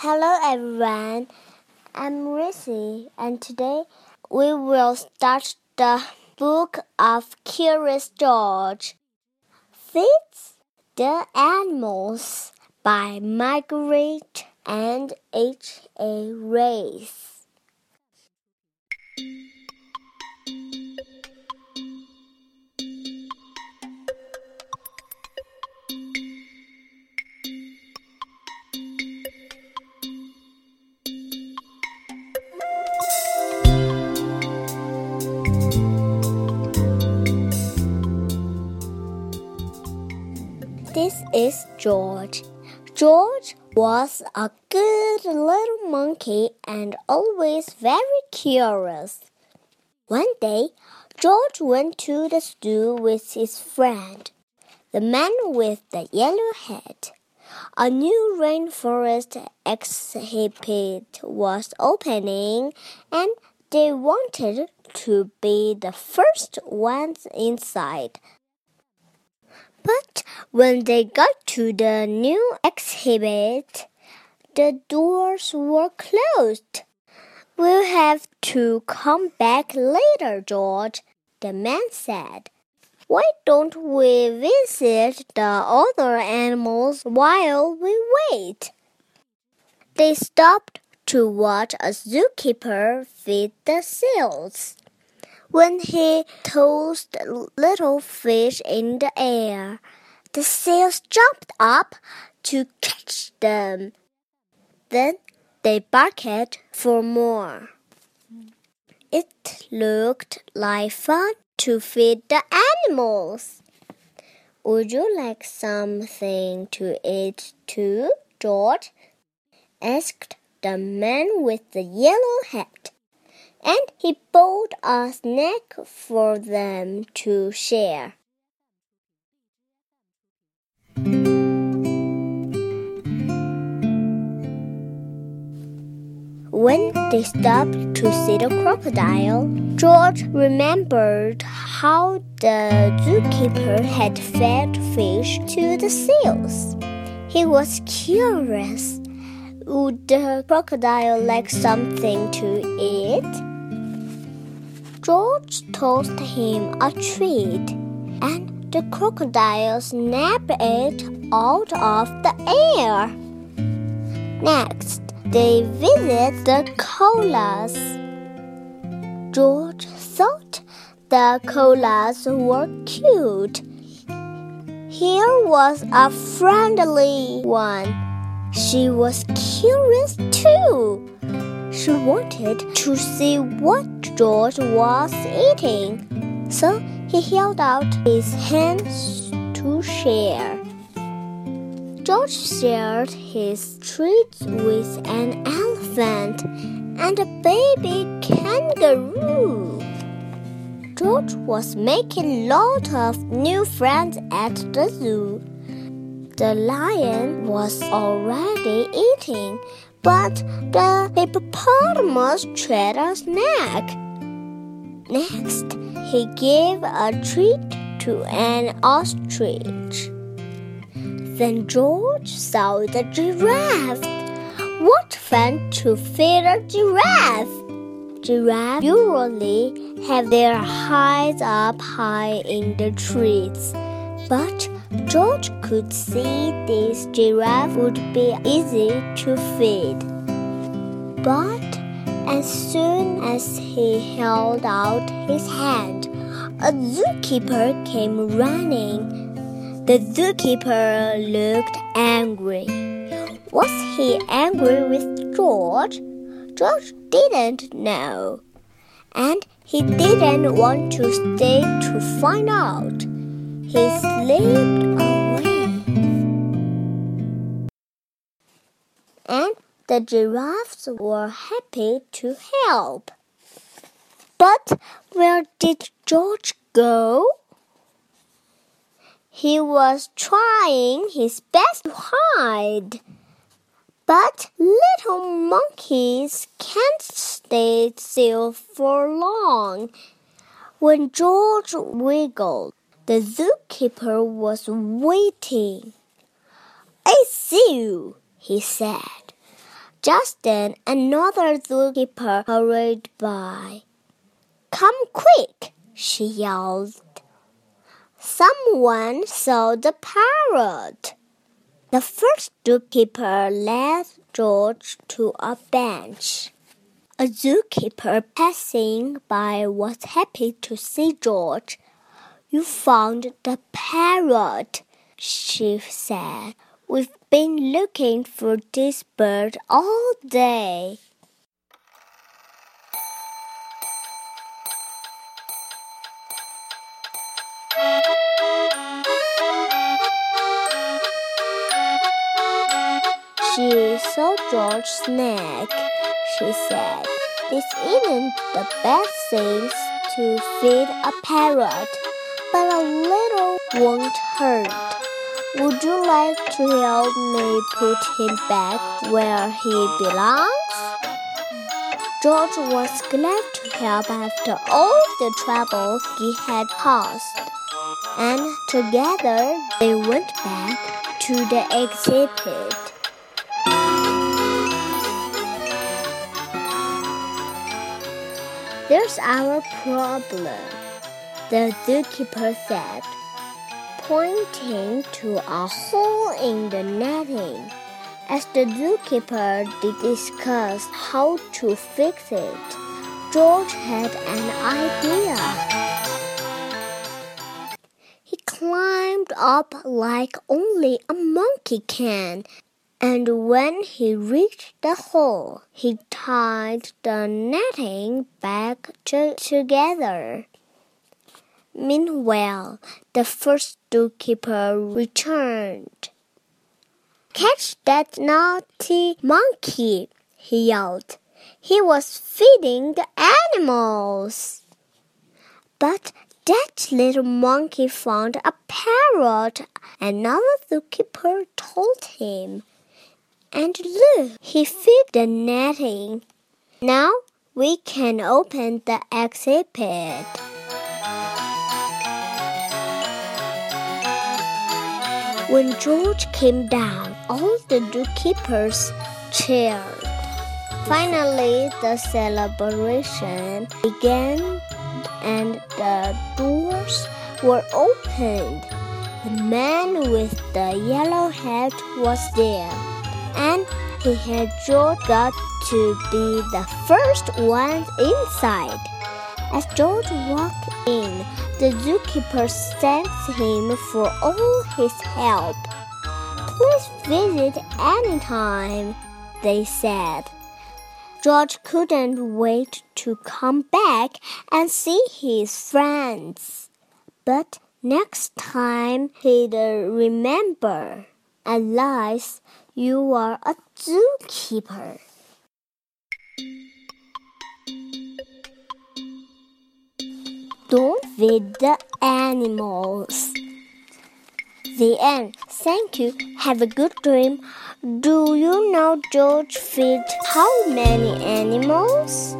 Hello everyone, I'm Rissy, and today we will start the book of Curious George. Feeds the Animals by Margret and H. A. Reys. Is George. George was a good little monkey and always very curious. One day, George went to the zoo with his friend, the man with the yellow hat. A new rainforest exhibit was opening, and they wanted to be the first ones inside. But when they got to the new exhibit, the doors were closed. We'll have to come back later, George, the man said. Why don't we visit the other animals while we wait? They stopped to watch a zookeeper feed the seals when he tossed little fish in the air. The seals jumped up to catch them. Then they barked for more. It looked like fun to feed the animals. Would you like something to eat too, George? asked the man with the yellow hat and he bought a snack for them to share. When they stopped to see the crocodile, George remembered how the zookeeper had fed fish to the seals. He was curious. Would the crocodile like something to eat? George tossed him a treat, and the crocodile snapped it out of the air. Next, they visit the koalas. George thought the koalas were cute. Here was a friendly one. She was curious too. She wanted to see what George was eating, so he held out his hands to share. George shared his treats with an elephant and a baby kangaroo. George was making lots of new friends at the zoo. The lion was already eating but the hippopotamus tried a snack. Next, he gave a treat to an ostrich. Then George saw the giraffe. What fun to feed a giraffe! Giraffes usually have their hides up high in the trees, but George could see this giraffe would be easy to feed. But as soon as he held out his hand, a zookeeper came running. The zookeeper looked angry. Was he angry with George? George didn't know. And he didn't want to stay to find out. He slipped the giraffes were happy to help. But where did George go? He was trying his best to hide. But little monkeys can't stay still for long. When George wiggled, the zookeeper was waiting. I see you, he said. Just then, another zookeeper hurried by. Come quick, she yelled. Someone saw the parrot. The first zookeeper led George to a bench. A zookeeper passing by was happy to see George. You found the parrot, she said. We've been looking for this bird all day. She saw George's neck. She said, This isn't the best thing to feed a parrot, but a little won't hurt. Would you like to help me put him back where he belongs? George was glad to help after all the trouble he had caused, and together they went back to the exhibit. There's our problem, the zookeeper said pointing to a hole in the netting. As the zookeeper discussed how to fix it, George had an idea. He climbed up like only a monkey can, and when he reached the hole, he tied the netting back together. Meanwhile, the first zookeeper returned. Catch that naughty monkey, he yelled. He was feeding the animals. But that little monkey found a parrot, another zookeeper told him. And look, he fed the netting. Now we can open the exhibit. When George came down, all the zookeepers cheered. Finally, the celebration began and the doors were opened. The man with the yellow hat was there, and he had George got to be the first one inside. As George walked in, the zookeeper thanked him for all his help. Please visit anytime, they said. George couldn't wait to come back and see his friends. But next time he'd remember. Last, you are a zookeeper. Don't feed the animals. The end. Thank you. Have a good dream. Do you know George fed how many animals?